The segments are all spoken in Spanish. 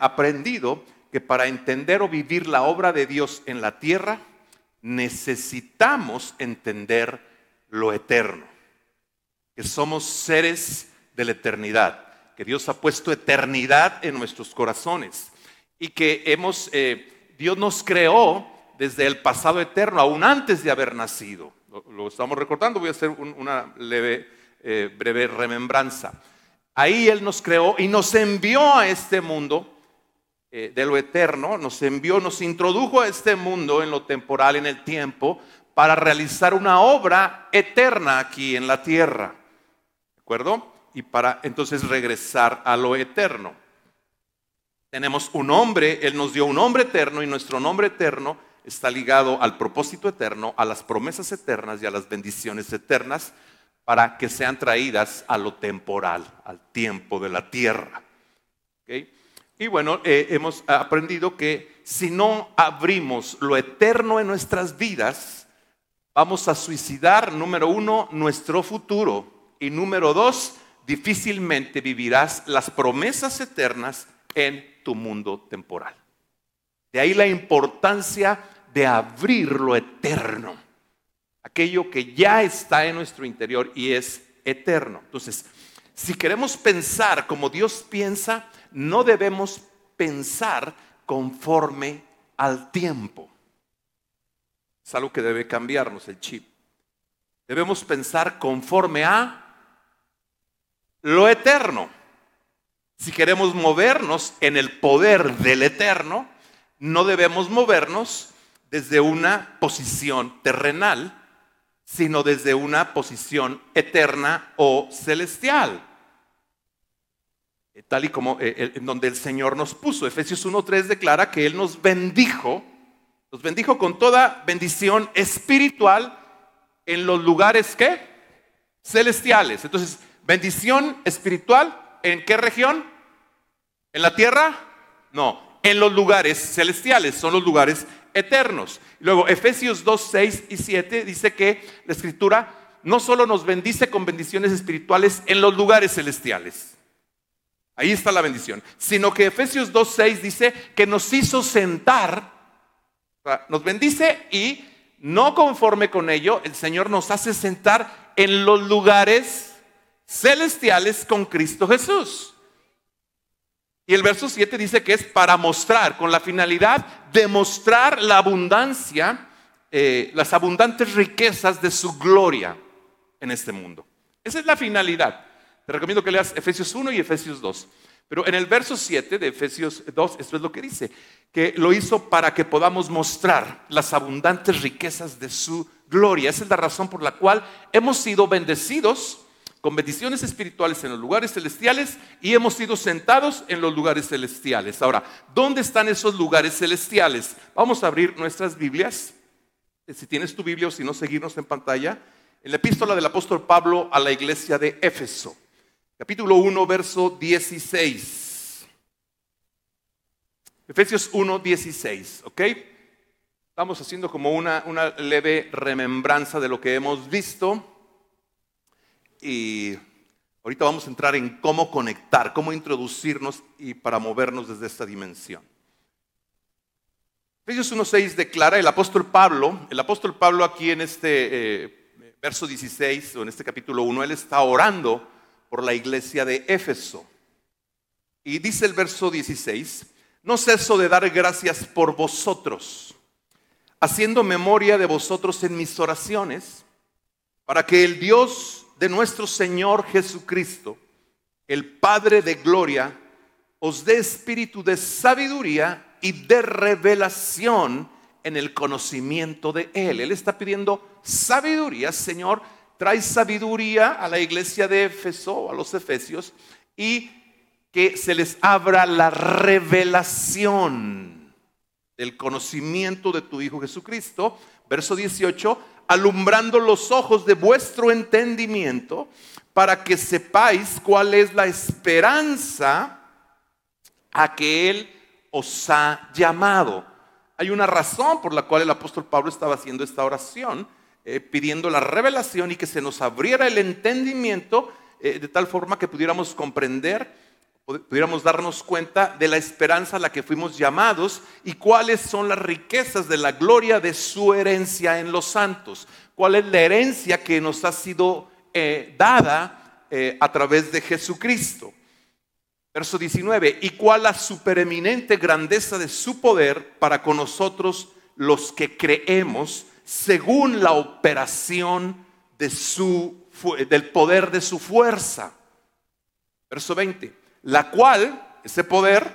aprendido que para entender o vivir la obra de Dios en la tierra, necesitamos entender lo eterno, que somos seres de la eternidad, que Dios ha puesto eternidad en nuestros corazones y que hemos, eh, Dios nos creó desde el pasado eterno, aún antes de haber nacido. Lo, estamos recordando, voy a hacer una leve, eh, breve remembranza. Ahí Él nos creó y nos envió a este mundo eh, de lo eterno, nos envió, nos introdujo a este mundo en lo temporal, en el tiempo, para realizar una obra eterna aquí en la tierra. ¿De acuerdo? Y para entonces regresar a lo eterno. Tenemos un nombre, Él nos dio un nombre eterno y nuestro nombre eterno está ligado al propósito eterno, a las promesas eternas y a las bendiciones eternas para que sean traídas a lo temporal, al tiempo de la tierra. ¿Okay? Y bueno, eh, hemos aprendido que si no abrimos lo eterno en nuestras vidas, vamos a suicidar, número uno, nuestro futuro. Y número dos, difícilmente vivirás las promesas eternas en tu mundo temporal. De ahí la importancia de abrir lo eterno, aquello que ya está en nuestro interior y es eterno. Entonces, si queremos pensar como Dios piensa, no debemos pensar conforme al tiempo. Es algo que debe cambiarnos el chip. Debemos pensar conforme a lo eterno. Si queremos movernos en el poder del eterno, no debemos movernos desde una posición terrenal, sino desde una posición eterna o celestial. Eh, tal y como eh, en donde el Señor nos puso. Efesios 1.3 declara que Él nos bendijo, nos bendijo con toda bendición espiritual en los lugares que celestiales. Entonces, bendición espiritual, ¿en qué región? ¿En la tierra? No, en los lugares celestiales, son los lugares eternos. Luego, Efesios 2, 6 y 7 dice que la escritura no solo nos bendice con bendiciones espirituales en los lugares celestiales, Ahí está la bendición. Sino que Efesios 2.6 dice que nos hizo sentar, nos bendice y no conforme con ello, el Señor nos hace sentar en los lugares celestiales con Cristo Jesús. Y el verso 7 dice que es para mostrar, con la finalidad de mostrar la abundancia, eh, las abundantes riquezas de su gloria en este mundo. Esa es la finalidad. Te recomiendo que leas Efesios 1 y Efesios 2. Pero en el verso 7 de Efesios 2, esto es lo que dice, que lo hizo para que podamos mostrar las abundantes riquezas de su gloria. Esa es la razón por la cual hemos sido bendecidos con bendiciones espirituales en los lugares celestiales y hemos sido sentados en los lugares celestiales. Ahora, ¿dónde están esos lugares celestiales? Vamos a abrir nuestras Biblias. Si tienes tu Biblia o si no, seguirnos en pantalla. En la epístola del apóstol Pablo a la iglesia de Éfeso capítulo 1, verso 16. Efesios 1, 16, ¿ok? Estamos haciendo como una, una leve remembranza de lo que hemos visto y ahorita vamos a entrar en cómo conectar, cómo introducirnos y para movernos desde esta dimensión. Efesios 1.6 declara el apóstol Pablo, el apóstol Pablo aquí en este eh, verso 16 o en este capítulo 1, él está orando por la iglesia de Éfeso. Y dice el verso 16, no ceso de dar gracias por vosotros, haciendo memoria de vosotros en mis oraciones, para que el Dios de nuestro Señor Jesucristo, el Padre de gloria, os dé espíritu de sabiduría y de revelación en el conocimiento de Él. Él está pidiendo sabiduría, Señor, trae sabiduría a la iglesia de Éfeso, a los efesios, y que se les abra la revelación del conocimiento de tu Hijo Jesucristo. Verso 18, alumbrando los ojos de vuestro entendimiento para que sepáis cuál es la esperanza a que Él os ha llamado. Hay una razón por la cual el apóstol Pablo estaba haciendo esta oración eh, pidiendo la revelación y que se nos abriera el entendimiento eh, de tal forma que pudiéramos comprender, pudiéramos darnos cuenta de la esperanza a la que fuimos llamados y cuáles son las riquezas de la gloria de su herencia en los santos. ¿Cuál es la herencia que nos ha sido eh, dada a través de Jesucristo? Verso 19, y cuál la supereminente grandeza de su poder para con nosotros los que creemos según la operación de su, del poder de su fuerza. Verso 20, la cual, ese poder,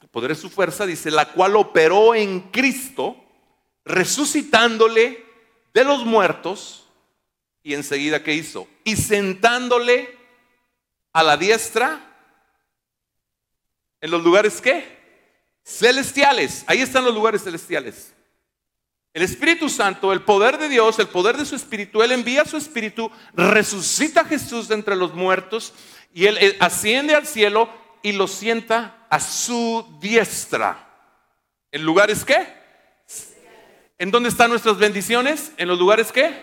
el poder de su fuerza, dice, la cual operó en Cristo, resucitándole de los muertos, y enseguida, ¿qué hizo? Y sentándole a la diestra ¿En los lugares qué? Celestiales. Ahí están los lugares celestiales. El Espíritu Santo, el poder de Dios, el poder de su Espíritu, Él envía su Espíritu, resucita a Jesús de entre los muertos y Él, asciende al cielo y lo sienta a su diestra. ¿En lugares qué? ¿En dónde están nuestras bendiciones? ¿En los lugares qué?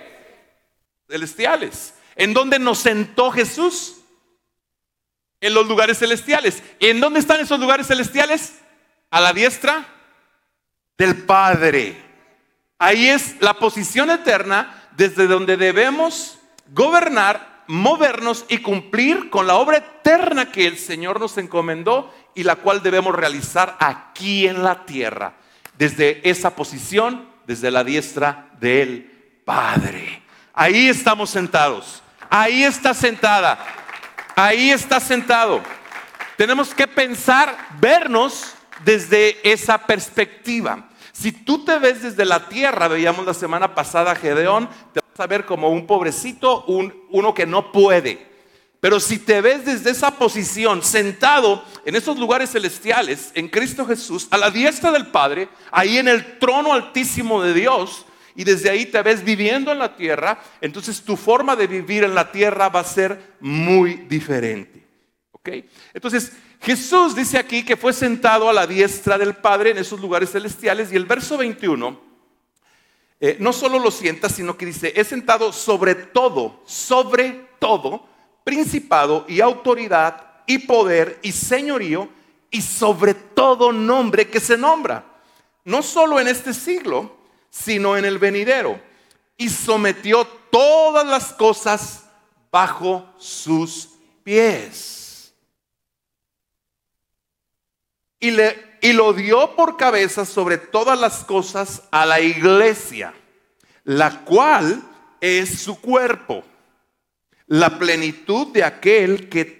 Celestiales. ¿En dónde nos sentó Jesús? en los lugares celestiales. ¿En dónde están esos lugares celestiales? A la diestra del Padre. Ahí es la posición eterna desde donde debemos gobernar, movernos y cumplir con la obra eterna que el Señor nos encomendó y la cual debemos realizar aquí en la tierra. Desde esa posición, desde la diestra del Padre. Ahí estamos sentados. Ahí está sentada Ahí está sentado. Tenemos que pensar, vernos desde esa perspectiva. Si tú te ves desde la tierra, veíamos la semana pasada a Gedeón, te vas a ver como un pobrecito, un, uno que no puede. Pero si te ves desde esa posición, sentado en esos lugares celestiales, en Cristo Jesús, a la diestra del Padre, ahí en el trono altísimo de Dios, y desde ahí te ves viviendo en la tierra, entonces tu forma de vivir en la tierra va a ser muy diferente. ¿Ok? Entonces, Jesús dice aquí que fue sentado a la diestra del Padre en esos lugares celestiales y el verso 21 eh, no solo lo sienta, sino que dice, es sentado sobre todo, sobre todo, principado y autoridad y poder y señorío y sobre todo nombre que se nombra. No solo en este siglo, sino en el venidero. Y sometió todas las cosas bajo sus pies. Y, le, y lo dio por cabeza sobre todas las cosas a la iglesia, la cual es su cuerpo, la plenitud de aquel que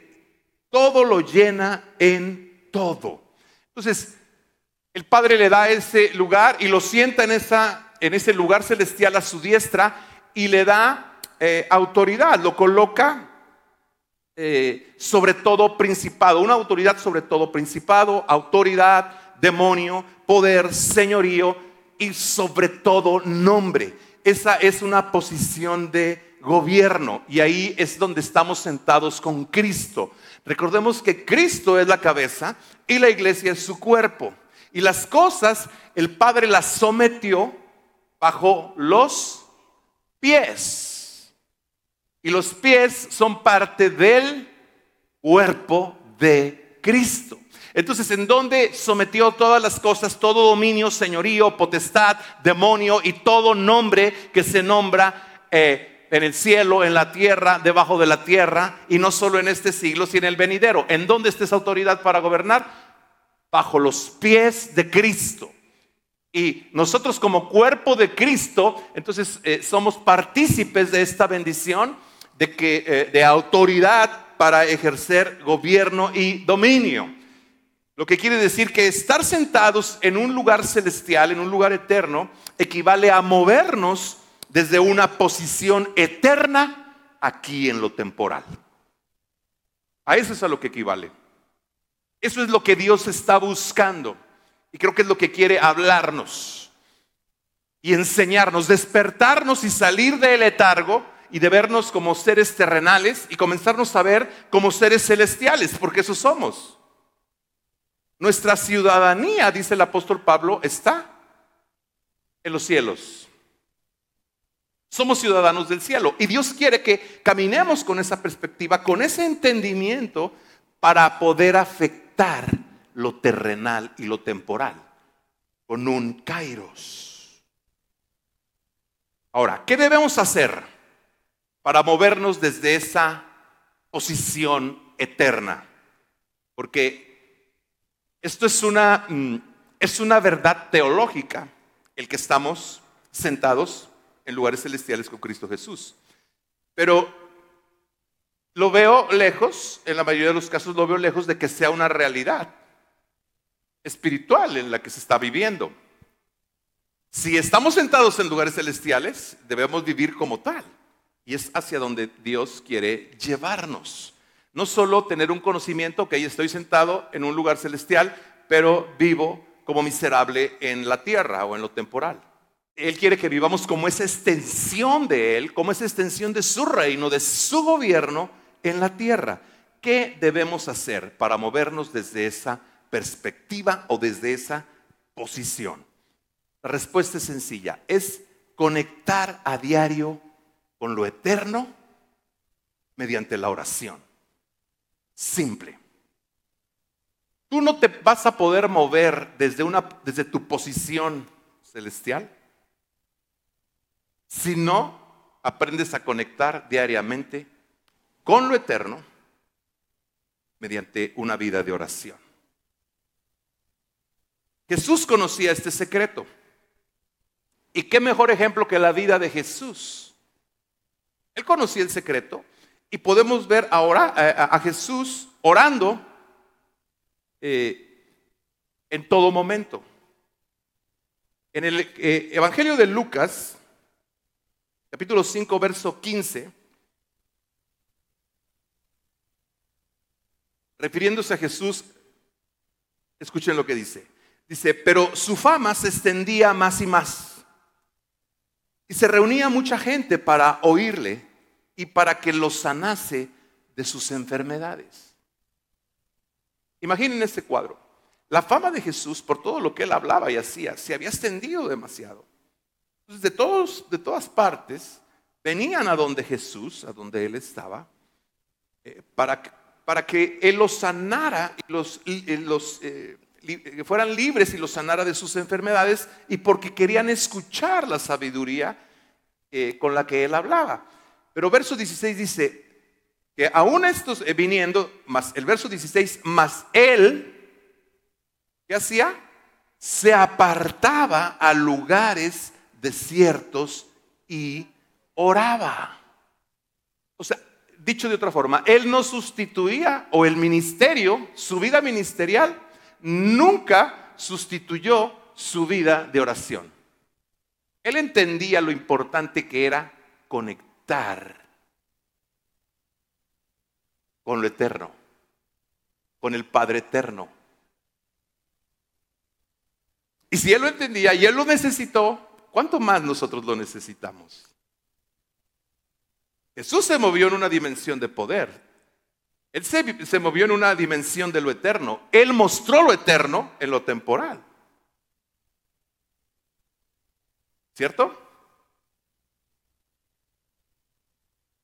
todo lo llena en todo. Entonces, el Padre le da ese lugar y lo sienta en, esa, en ese lugar celestial a su diestra y le da eh, autoridad, lo coloca eh, sobre todo principado, una autoridad sobre todo principado, autoridad, demonio, poder, señorío y sobre todo nombre. Esa es una posición de gobierno y ahí es donde estamos sentados con Cristo. Recordemos que Cristo es la cabeza y la iglesia es su cuerpo. Y las cosas el Padre las sometió bajo los pies. Y los pies son parte del cuerpo de Cristo. Entonces, ¿en dónde sometió todas las cosas, todo dominio, señorío, potestad, demonio y todo nombre que se nombra eh, en el cielo, en la tierra, debajo de la tierra, y no solo en este siglo, sino en el venidero? ¿En dónde está esa autoridad para gobernar? bajo los pies de Cristo. Y nosotros como cuerpo de Cristo, entonces eh, somos partícipes de esta bendición de, que, eh, de autoridad para ejercer gobierno y dominio. Lo que quiere decir que estar sentados en un lugar celestial, en un lugar eterno, equivale a movernos desde una posición eterna aquí en lo temporal. A eso es a lo que equivale. Eso es lo que Dios está buscando. Y creo que es lo que quiere hablarnos y enseñarnos, despertarnos y salir del letargo y de vernos como seres terrenales y comenzarnos a ver como seres celestiales, porque eso somos. Nuestra ciudadanía, dice el apóstol Pablo, está en los cielos. Somos ciudadanos del cielo y Dios quiere que caminemos con esa perspectiva, con ese entendimiento para poder afectar lo terrenal y lo temporal con un kairos. Ahora, ¿qué debemos hacer para movernos desde esa posición eterna? Porque esto es una, mm, es una verdad teológica, el que estamos sentados en lugares celestiales con Cristo Jesús. Pero lo veo lejos, en la mayoría de los casos lo veo lejos de que sea una realidad espiritual en la que se está viviendo. Si estamos sentados en lugares celestiales, debemos vivir como tal. Y es hacia donde Dios quiere llevarnos. No solo tener un conocimiento que ahí estoy sentado en un lugar celestial, pero vivo como miserable en la tierra o en lo temporal. Él quiere que vivamos como esa extensión de Él, como esa extensión de su reino, de su gobierno en la tierra. ¿Qué debemos hacer para movernos desde esa perspectiva o desde esa posición? La respuesta es sencilla, es conectar a diario con lo eterno mediante la oración. Simple. Tú no te vas a poder mover desde, una, desde tu posición celestial si no aprendes a conectar diariamente con lo eterno mediante una vida de oración. Jesús conocía este secreto. ¿Y qué mejor ejemplo que la vida de Jesús? Él conocía el secreto y podemos ver ahora a, Jesús orando eh, en todo momento. En el eh, Evangelio de Lucas, capítulo 5, verso 15, refiriéndose a Jesús, escuchen lo que dice. Dice, pero su fama se extendía más y más. Y se reunía mucha gente para oírle y para que lo sanase de sus enfermedades. Imaginen este cuadro. La fama de Jesús por todo lo que él hablaba y hacía se había extendido demasiado. Entonces, de, todos, de todas partes venían a donde Jesús, a donde él estaba, eh, para para que Él los sanara y los, los eh, fueran libres y los sanara de sus enfermedades y porque querían escuchar la sabiduría eh, con la que Él hablaba. Pero verso 16 dice que aún estos eh, viniendo, más el verso 16, más Él, ¿qué hacía? Se apartaba a lugares desiertos y oraba. O sea, dicho de otra forma, él no sustituía, o el ministerio, su vida ministerial, nunca sustituyó su vida de oración. Él entendía lo importante que era conectar con lo eterno, con el Padre eterno. Y si él lo entendía y él lo necesitó, ¿cuánto más nosotros lo necesitamos? Jesús se movió en una dimensión de poder. Él se, movió en una dimensión de lo eterno. Él mostró lo eterno en lo temporal. ¿Cierto?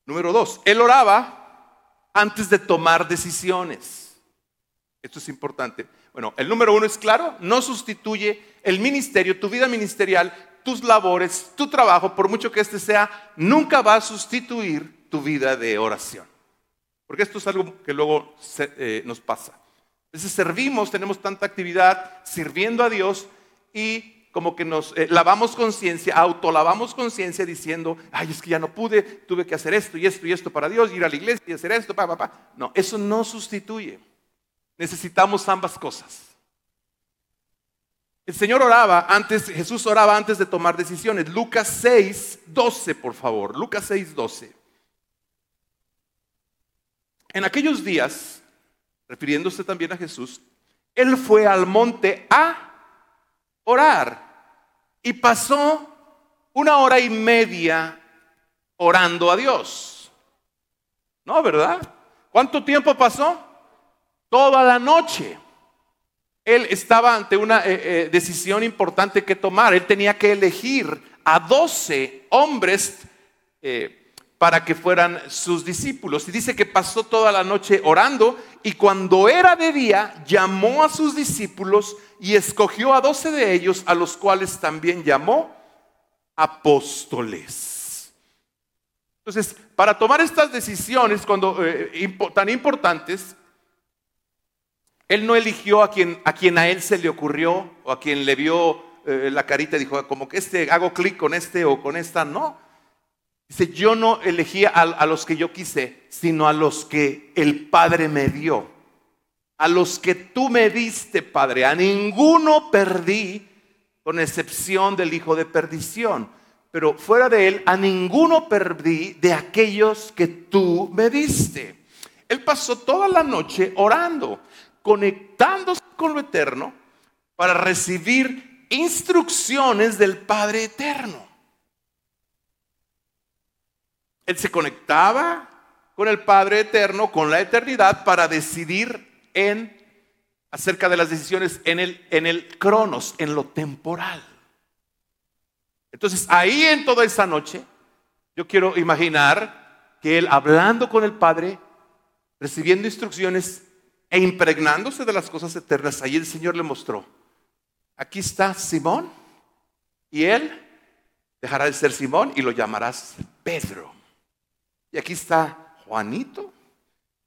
Número dos, él oraba antes de tomar decisiones. Esto es importante. Bueno, el número uno es claro, no sustituye el ministerio, tu vida ministerial, tus labores, tu trabajo, por mucho que este sea, nunca va a sustituir tu vida de oración. Porque esto es algo que luego eh, nos pasa. Entonces servimos, tenemos tanta actividad sirviendo a Dios y como que nos eh, lavamos conciencia, autolavamos conciencia diciendo, ay, es que ya no pude, tuve que hacer esto y esto y esto para Dios, ir a la iglesia y hacer esto, pa, pa. No, eso no sustituye. Necesitamos ambas cosas. El Señor oraba antes, Jesús oraba antes de tomar decisiones. Lucas 6, 12, por favor. Lucas 6, 12. En aquellos días, refiriéndose también a Jesús, Él fue al monte a orar y pasó una hora y media orando a Dios. ¿No, verdad? ¿Cuánto tiempo pasó? Toda la noche él estaba ante una eh, eh, decisión importante que tomar. Él tenía que elegir a 12 hombres eh, para que fueran sus discípulos. Y dice que pasó toda la noche orando y cuando era de día llamó a sus discípulos y escogió a doce de ellos, a los cuales también llamó apóstoles. Entonces, para tomar estas decisiones cuando, eh, tan importantes, él no eligió a quien, a quien a él se le ocurrió o a quien le vio eh, la carita y dijo, como que este, hago clic con este o con esta. No. Dice, yo no elegí a, a los que yo quise, sino a los que el Padre me dio. A los que tú me diste, Padre. A ninguno perdí, con excepción del hijo de perdición. Pero fuera de él, a ninguno perdí de aquellos que tú me diste. Él pasó toda la noche orando, conectándose con lo eterno para recibir instrucciones del Padre Eterno. Él se conectaba con el Padre Eterno, con la eternidad, para decidir en acerca de las decisiones en el, en el cronos, en lo temporal. Entonces, ahí en toda esa noche, yo quiero imaginar que él hablando con el Padre, recibiendo instrucciones e impregnándose de las cosas eternas, ahí el Señor le mostró Aquí está Simón y él dejará de ser Simón y lo llamarás Pedro. Y aquí está Juanito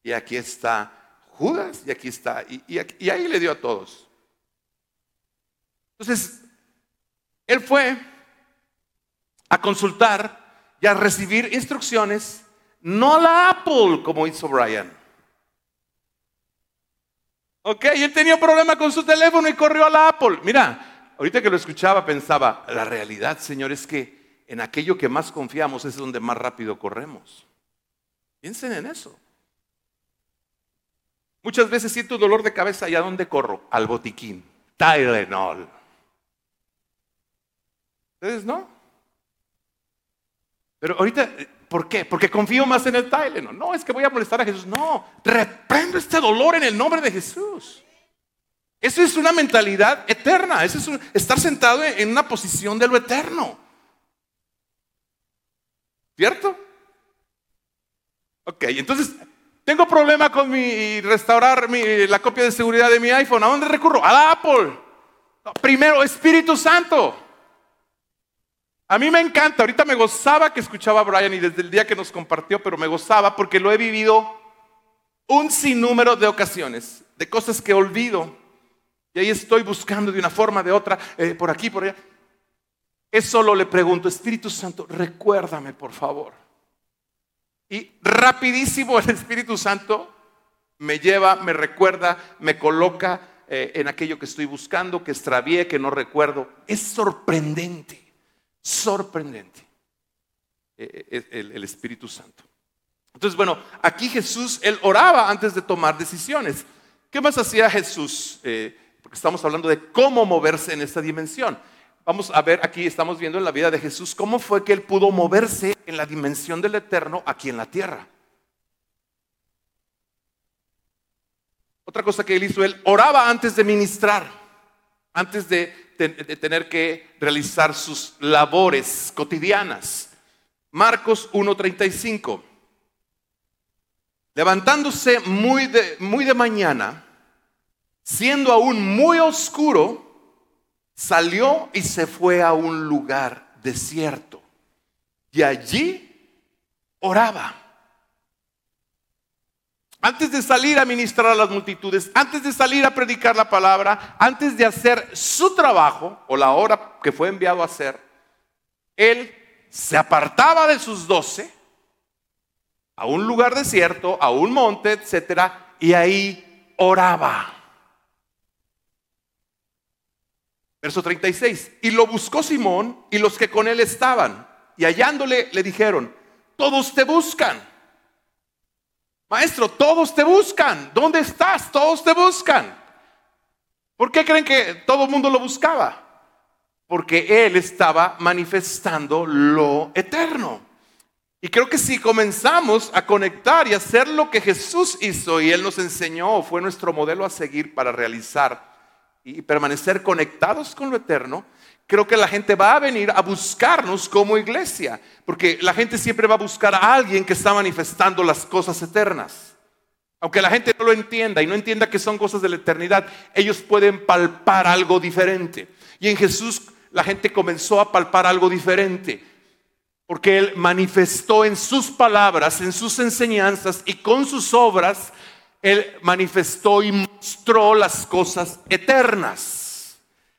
y aquí está Judas y aquí está, y, ahí le dio a todos. Entonces, él fue a consultar y a recibir instrucciones, no la Apple como hizo Brian. Ok, él tenía problema con su teléfono y corrió a la Apple. Mira, ahorita que lo escuchaba pensaba, la realidad, Señor, es que en aquello que más confiamos es donde más rápido corremos. Piensen en eso. Muchas veces siento dolor de cabeza y ¿a dónde corro? Al botiquín. Tylenol. ¿Ustedes no? Pero ahorita ¿Por qué? Porque confío más en el Tylenol. No, es que voy a molestar a Jesús. No, reprendo este dolor en el nombre de Jesús. Eso es una mentalidad eterna. Eso es estar sentado en una posición de lo eterno. ¿Cierto? Ok, entonces tengo problema con mi restaurar la copia de seguridad de mi iPhone. ¿A dónde recurro? A Apple. primero, Espíritu Santo. A mí me encanta, ahorita me gozaba que escuchaba a Brian y desde el día que nos compartió, pero me gozaba porque lo he vivido un sinnúmero de ocasiones, de cosas que olvido. Y ahí estoy buscando de una forma, de otra, eh, por aquí, por allá. Es solo le pregunto, Espíritu Santo, recuérdame, por favor. Y rapidísimo el Espíritu Santo me lleva, me recuerda, me coloca eh, en aquello que estoy buscando, que extravié, que no recuerdo. Es sorprendente sorprendente eh, eh, el, Espíritu Santo. Entonces, bueno, aquí Jesús, él oraba antes de tomar decisiones. ¿Qué más hacía Jesús? Porque estamos hablando de cómo moverse en esta dimensión. Vamos a ver, aquí estamos viendo en la vida de Jesús cómo fue que él pudo moverse en la dimensión del eterno aquí en la tierra. Otra cosa que él hizo, él oraba antes de ministrar, antes de de tener que realizar sus labores cotidianas. Marcos 1.35. Levantándose muy de, muy de mañana, siendo aún muy oscuro, salió y se fue a un lugar desierto. Y allí oraba. Antes de salir a ministrar a las multitudes, antes de salir a predicar la palabra, antes de hacer su trabajo o la hora que fue enviado a hacer, él se apartaba de sus doce a un lugar desierto, a un monte, etcétera, y ahí oraba. Verso 36. Y lo buscó Simón y los que con él estaban, y hallándole le dijeron: Todos te buscan. Maestro, todos te buscan. ¿Dónde estás? Todos te buscan. ¿Por qué creen que todo el mundo lo buscaba? Porque Él estaba manifestando lo eterno. Y creo que si comenzamos a conectar y hacer lo que Jesús hizo y Él nos enseñó, fue nuestro modelo a seguir para realizar y permanecer conectados con lo eterno, creo que la gente va a venir a buscarnos como iglesia, porque la gente siempre va a buscar a alguien que está manifestando las cosas eternas. Aunque la gente no lo entienda y no entienda que son cosas de la eternidad, ellos pueden palpar algo diferente. Y en Jesús la gente comenzó a palpar algo diferente, porque Él manifestó en sus palabras, en sus enseñanzas y con sus obras, Él manifestó y mostró las cosas eternas,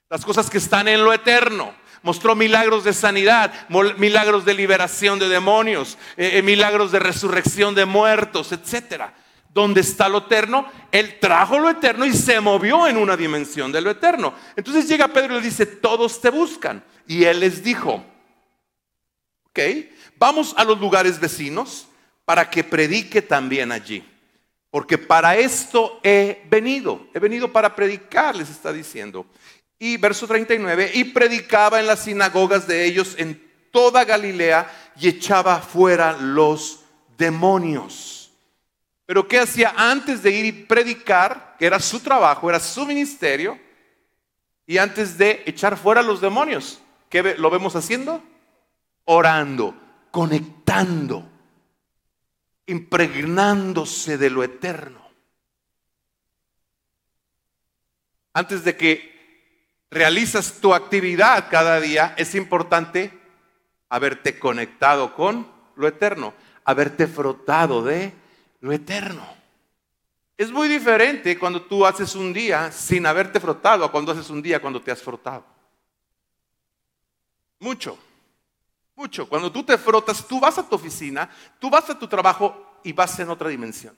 las cosas que están en lo eterno. Mostró milagros de sanidad, milagros de liberación de demonios, eh, eh, milagros de resurrección de muertos, etcétera donde está lo eterno, Él trajo lo eterno y se movió en una dimensión de lo eterno. Entonces llega Pedro y le dice, todos te buscan. Y Él les dijo, ok, vamos a los lugares vecinos para que predique también allí. Porque para esto he venido, he venido para predicar, les está diciendo. Y verso 39, y predicaba en las sinagogas de ellos en toda Galilea y echaba fuera los demonios. Pero ¿qué hacía antes de ir y predicar? Que era su trabajo, era su ministerio. Y antes de echar fuera los demonios, ¿qué lo vemos haciendo? Orando, conectando, impregnándose de lo eterno. Antes de que realizas tu actividad cada día, es importante haberte conectado con lo eterno, haberte frotado de lo eterno. Es muy diferente cuando tú haces un día sin haberte frotado a cuando haces un día cuando te has frotado. Mucho, mucho. Cuando tú te frotas, tú vas a tu oficina, tú vas a tu trabajo y vas en otra dimensión.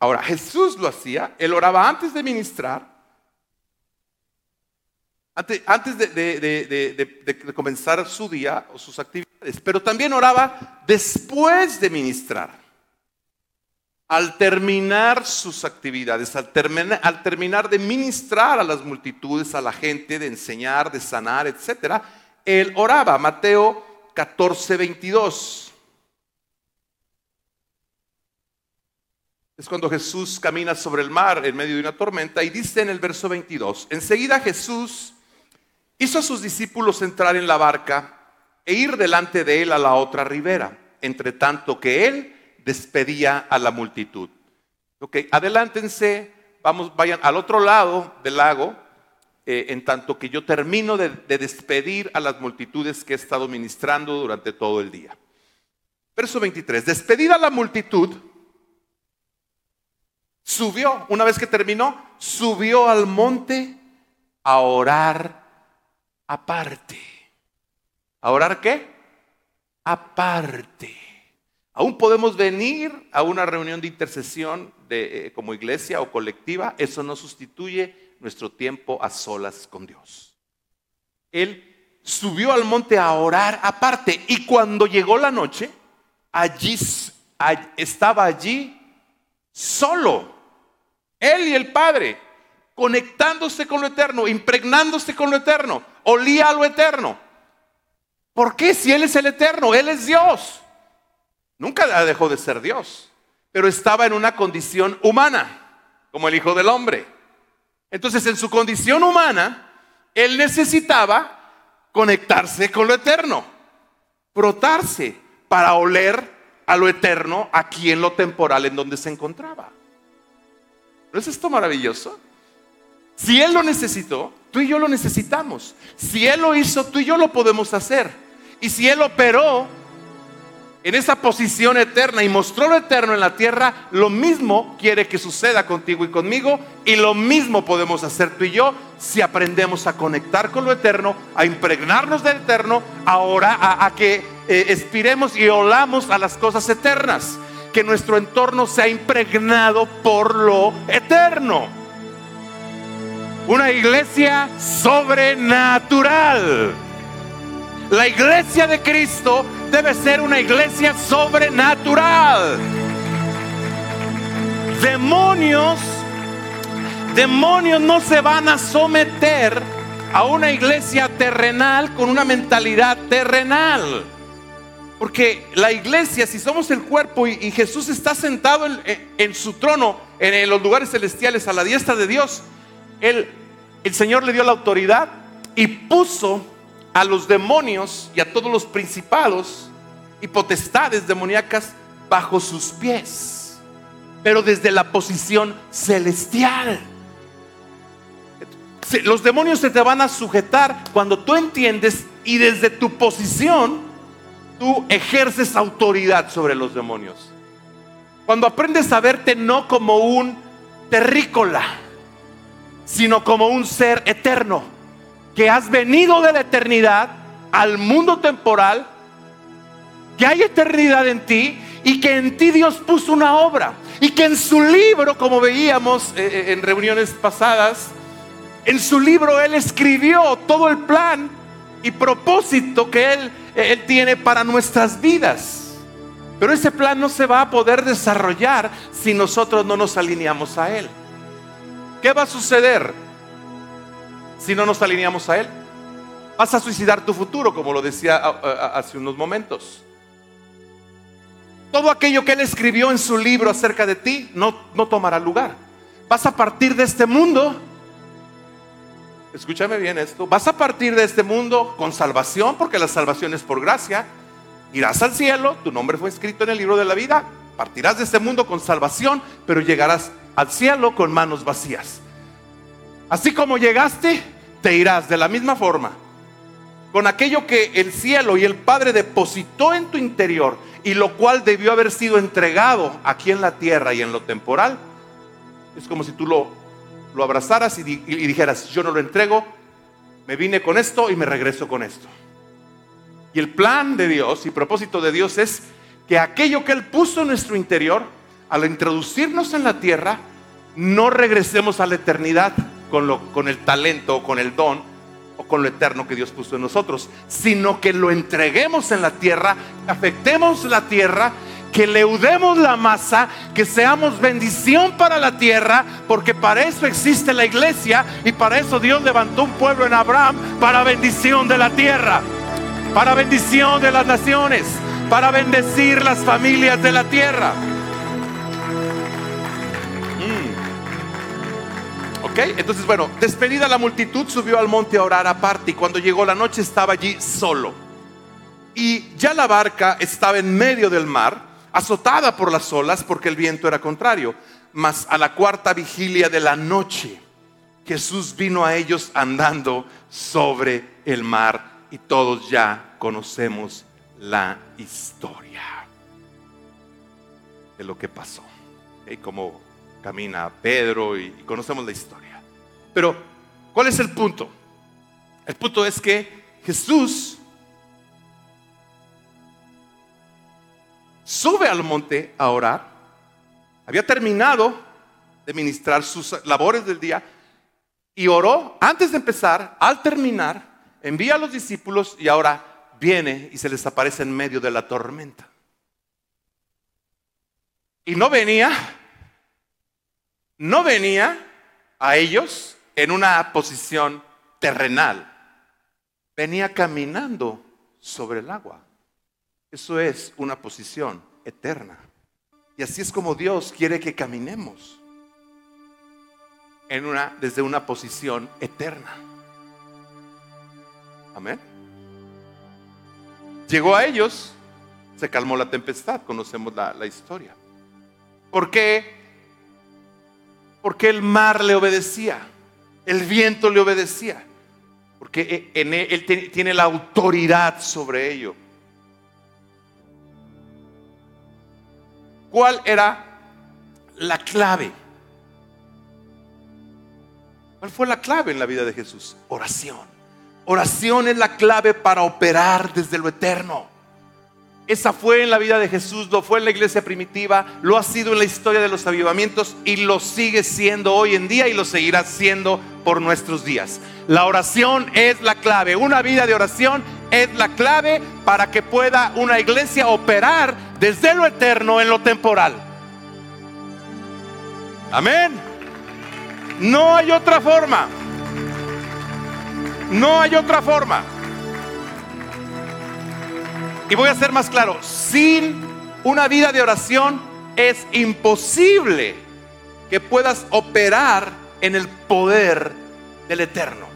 Ahora, Jesús lo hacía, él oraba antes de ministrar, antes, de, comenzar su día o sus actividades, pero también oraba después de ministrar. Al terminar sus actividades, al, al terminar de ministrar a las multitudes, a la gente, de enseñar, de sanar, etc., él oraba. Mateo 14, 22. Es cuando Jesús camina sobre el mar en medio de una tormenta y dice en el verso 22, enseguida Jesús hizo a sus discípulos entrar en la barca e ir delante de él a la otra ribera, entre tanto que él despedía a la multitud. Ok, adelántense, vamos, vayan al otro lado del lago, eh, en tanto que yo termino de, de despedir a las multitudes que he estado ministrando durante todo el día. Verso 23, despedida la multitud, subió, una vez que terminó, subió al monte a orar aparte. ¿A orar qué? Aparte. Aún podemos venir a una reunión de intercesión de, eh, como iglesia o colectiva. Eso no sustituye nuestro tiempo a solas con Dios. Él subió al monte a orar aparte y cuando llegó la noche, allí estaba allí solo. Él y el Padre conectándose con lo eterno, impregnándose con lo eterno, olía a lo eterno. ¿Por qué? Si Él es el eterno, Él es Dios. Nunca dejó de ser Dios, pero estaba en una condición humana, como el Hijo del Hombre. Entonces, en su condición humana, Él necesitaba conectarse con lo eterno, frotarse para oler a lo eterno aquí en lo temporal en donde se encontraba. ¿No es esto maravilloso? Si Él lo necesitó, tú y yo lo necesitamos. Si Él lo hizo, tú y yo lo podemos hacer. Y si Él operó en esa posición eterna y mostró lo eterno en la tierra, lo mismo quiere que suceda contigo y conmigo. Y lo mismo podemos hacer tú y yo si aprendemos a conectar con lo eterno, a impregnarnos del eterno, ahora a, que eh, expiremos y olamos a las cosas eternas. Que nuestro entorno sea impregnado por lo eterno. Una iglesia sobrenatural. La iglesia de Cristo debe ser una iglesia sobrenatural. Demonios, demonios no se van a someter a una iglesia terrenal con una mentalidad terrenal. Porque la iglesia, si somos el cuerpo y, Jesús está sentado en, su trono, en los lugares celestiales, a la diestra de Dios, el Señor le dio la autoridad y puso a los demonios y a todos los principados y potestades demoníacas bajo sus pies, pero desde la posición celestial. Los demonios se te van a sujetar cuando tú entiendes y desde tu posición tú ejerces autoridad sobre los demonios. Cuando aprendes a verte no como un terrícola, sino como un ser eterno, que has venido de la eternidad al mundo temporal, que hay eternidad en ti y que en ti Dios puso una obra y que en su libro, como veíamos eh, eh, en reuniones pasadas, en su libro Él escribió todo el plan y propósito que Él, Él tiene para nuestras vidas. Pero ese plan no se va a poder desarrollar si nosotros no nos alineamos a Él. ¿Qué va a suceder si no nos alineamos a Él? Vas a suicidar tu futuro, como lo decía hace unos momentos. Todo aquello que Él escribió en su libro acerca de ti no, no tomará lugar. Vas a partir de este mundo escúchame bien esto, vas a partir de este mundo con salvación, porque la salvación es por gracia, irás al cielo, tu nombre fue escrito en el libro de la vida, partirás de este mundo con salvación, pero llegarás al cielo con manos vacías. Así como llegaste, te irás de la misma forma, con aquello que el cielo y el Padre depositó en tu interior y lo cual debió haber sido entregado aquí en la tierra y en lo temporal. Es como si tú lo abrazaras y, dijeras, yo no lo entrego, me vine con esto y me regreso con esto. Y el plan de Dios y propósito de Dios es que aquello que Él puso en nuestro interior, al introducirnos en la tierra, no regresemos a la eternidad con, lo, con el talento o con el don o con lo eterno que Dios puso en nosotros, sino que lo entreguemos en la tierra, afectemos la tierra que leudemos la masa, que seamos bendición para la tierra, porque para eso existe la iglesia y para eso Dios levantó un pueblo en Abraham para bendición de la tierra, para bendición de las naciones, para bendecir las familias de la tierra. Entonces bueno, despedida la multitud, subió al monte a orar aparte y cuando llegó la noche estaba allí solo. Y ya la barca estaba en medio del mar azotada por las olas porque el viento era contrario. Mas a la cuarta vigilia de la noche, Jesús vino a ellos andando sobre el mar y todos ya conocemos la historia de lo que pasó. Y cómo camina Pedro y conocemos la historia. Pero, ¿cuál es el punto? El punto es que Jesús sube al monte a orar. Había terminado de ministrar sus labores del día y oró antes de empezar, al terminar, envía a los discípulos y ahora viene y se les aparece en medio de la tormenta. Y no venía, no venía a ellos en una posición terrenal, venía caminando sobre el agua. Eso es una posición eterna. Y así es como Dios quiere que caminemos. Desde una posición eterna. Amén. Llegó a ellos, se calmó la tempestad, conocemos la, la historia. ¿Por qué? Porque el mar le obedecía, el viento le obedecía, porque e, en él, él tiene la autoridad sobre ello. ¿Cuál era la clave? ¿Cuál fue la clave en la vida de Jesús? Oración. Oración es la clave para operar desde lo eterno. Esa fue en la vida de Jesús, lo fue en la iglesia primitiva, lo ha sido en la historia de los avivamientos y lo sigue siendo hoy en día y lo seguirá siendo por nuestros días. La oración es la clave. Una vida de oración es la clave para que pueda una iglesia operar desde lo eterno en lo temporal. Amén. No hay otra forma. No hay otra forma. Y voy a ser más claro, sin una vida de oración es imposible que puedas operar en el poder del Eterno.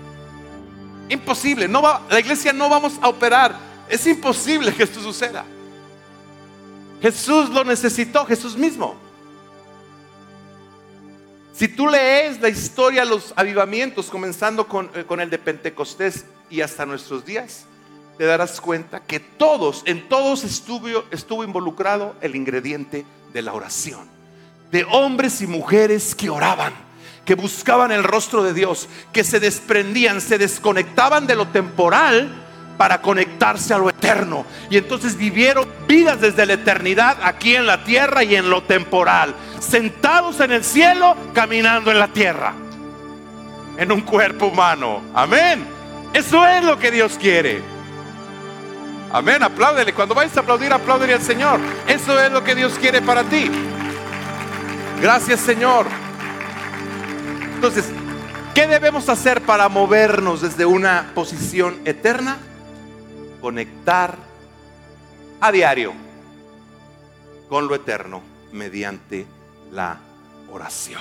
Imposible, no va, la iglesia no vamos a operar. Es imposible que esto suceda. Jesús lo necesitó, Jesús mismo. Si tú lees la historia los avivamientos, comenzando con, eh, con, el de Pentecostés y hasta nuestros días, te darás cuenta que todos, en todos estuvo, estuvo involucrado el ingrediente de la oración. De hombres y mujeres que oraban, que buscaban el rostro de Dios, que se desprendían, se desconectaban de lo temporal para conectarse a lo eterno. Y entonces vivieron vidas desde la eternidad aquí en la tierra y en lo temporal. Sentados en el cielo, caminando en la tierra. En un cuerpo humano. Amén. Eso es lo que Dios quiere. Amén, apláudele. Cuando vayas a aplaudir, apláudele al Señor. Eso es lo que Dios quiere para ti. Gracias, Señor. Entonces, ¿qué debemos hacer para movernos desde una posición eterna? Conectar a diario con lo eterno mediante la oración.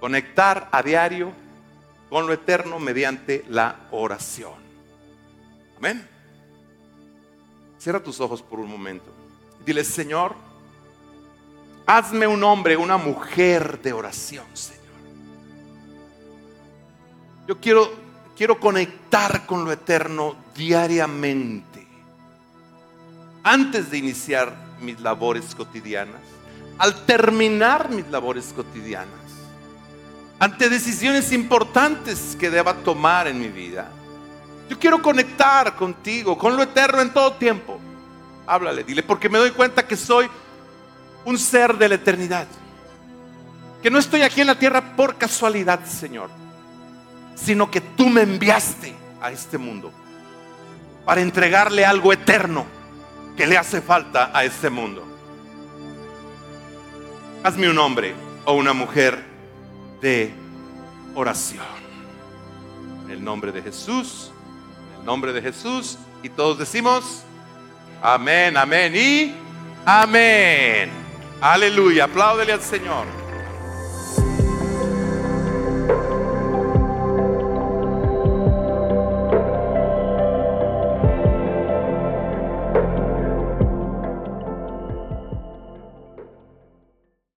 Conectar a diario con lo eterno mediante la oración. Amén. Cierra tus ojos por un momento. Dile, Señor, hazme un hombre, una mujer de oración, Señor. Yo quiero, quiero conectar con lo eterno diariamente. Antes de iniciar mis labores cotidianas, al terminar mis labores cotidianas, ante decisiones importantes que deba tomar en mi vida yo quiero conectar contigo, con lo eterno en todo tiempo. Háblale, dile, porque me doy cuenta que soy un ser de la eternidad. Que no estoy aquí en la tierra por casualidad, Señor, sino que tú me enviaste a este mundo para entregarle algo eterno que le hace falta a este mundo. Hazme un hombre o una mujer de oración. En el nombre de Jesús nombre de Jesús. Y todos decimos, amén, amén y amén. Aleluya, apláudele al Señor.